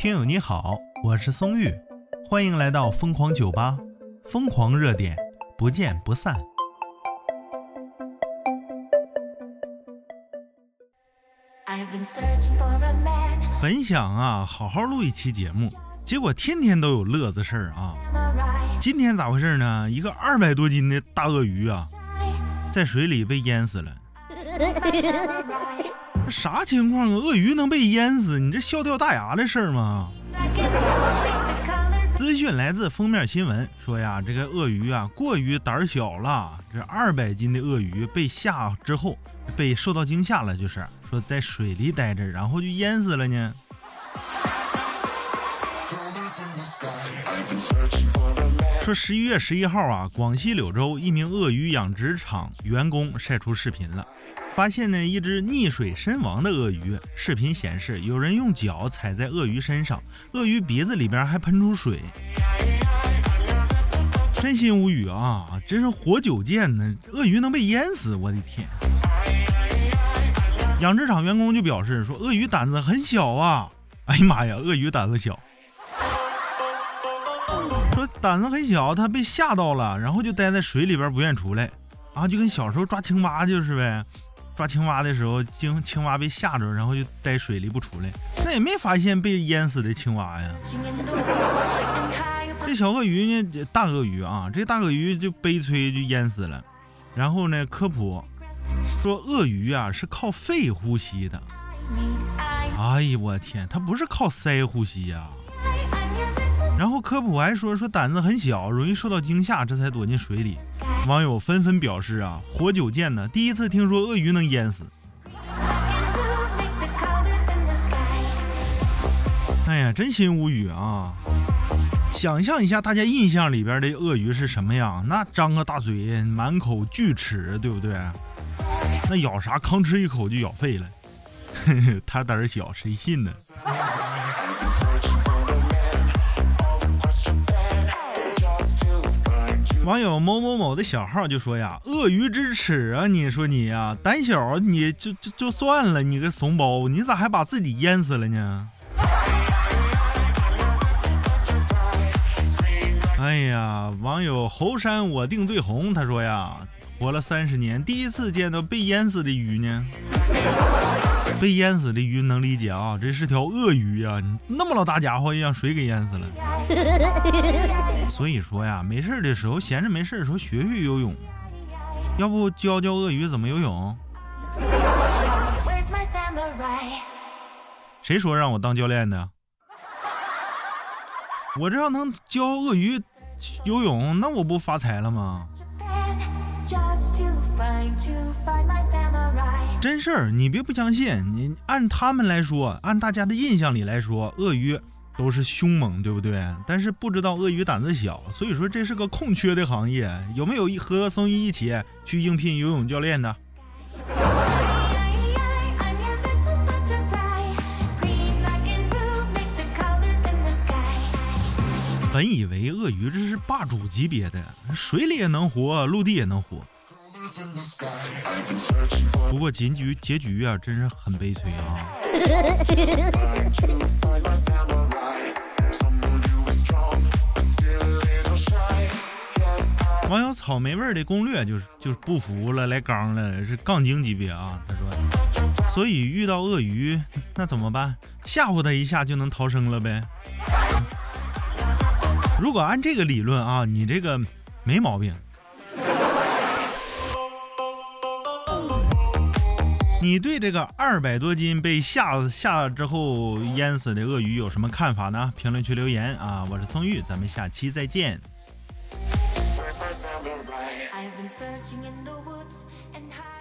听友你好，我是松玉，欢迎来到疯狂酒吧，疯狂热点，不见不散。本想啊好好录一期节目，结果天天都有乐子事儿啊。今天咋回事呢？一个二百多斤的大鳄鱼啊，在水里被淹死了。啥情况啊？鳄鱼能被淹死？你这笑掉大牙的事儿吗？资讯来自封面新闻，说呀，这个鳄鱼啊过于胆小了。这二百斤的鳄鱼被吓之后，被受到惊吓了，就是说在水里待着，然后就淹死了呢。说十一月十一号啊，广西柳州一名鳄鱼养殖场员工晒出视频了。发现呢一只溺水身亡的鳄鱼，视频显示有人用脚踩在鳄鱼身上，鳄鱼鼻子里边还喷出水，真心无语啊！真是活久见呢，鳄鱼能被淹死，我的天！养殖场员工就表示说，鳄鱼胆子很小啊！哎呀妈呀，鳄鱼胆子小，说胆子很小，它被吓到了，然后就待在水里边不愿出来，啊，就跟小时候抓青蛙就是呗。抓青蛙的时候，青青蛙被吓着，然后就待水里不出来，那也没发现被淹死的青蛙呀。这小鳄鱼呢，大鳄鱼啊，这大鳄鱼就悲催，就淹死了。然后呢，科普说，鳄鱼啊是靠肺呼吸的。哎呀，我天，它不是靠鳃呼吸呀。然后科普还说，说胆子很小，容易受到惊吓，这才躲进水里。网友纷纷表示啊，活久见呢，第一次听说鳄鱼能淹死。哎呀，真心无语啊！想象一下，大家印象里边的鳄鱼是什么样？那张个大嘴，满口巨齿，对不对？那咬啥，吭哧一口就咬废了。他胆儿小，谁信呢？网友某某某的小号就说呀：“鳄鱼之耻啊！你说你呀，胆小你就就就算了，你个怂包，你咋还把自己淹死了呢？” 哎呀，网友猴山我定最红，他说呀：“活了三十年，第一次见到被淹死的鱼呢。”被淹死的鱼能理解啊，这是条鳄鱼呀，那么老大家伙，让水给淹死了。所以说呀，没事的时候闲着没事的时候学学游泳，要不教教鳄鱼怎么游泳？谁说让我当教练的？我这要能教鳄鱼游泳，那我不发财了吗？真事儿，你别不相信。你按他们来说，按大家的印象里来说，鳄鱼都是凶猛，对不对？但是不知道鳄鱼胆子小，所以说这是个空缺的行业。有没有和松玉一起去应聘游泳教练的？本以为鳄鱼这是霸主级别的，水里也能活，陆地也能活。不过结局结局啊，真是很悲催啊！网友草莓味的攻略就是就是不服了，来刚了，是杠精级别啊！他说，所以遇到鳄鱼那怎么办？吓唬他一下就能逃生了呗？如果按这个理论啊，你这个没毛病。你对这个二百多斤被吓吓之后淹死的鳄鱼有什么看法呢？评论区留言啊！我是宋玉，咱们下期再见。I've been searching in the woods and high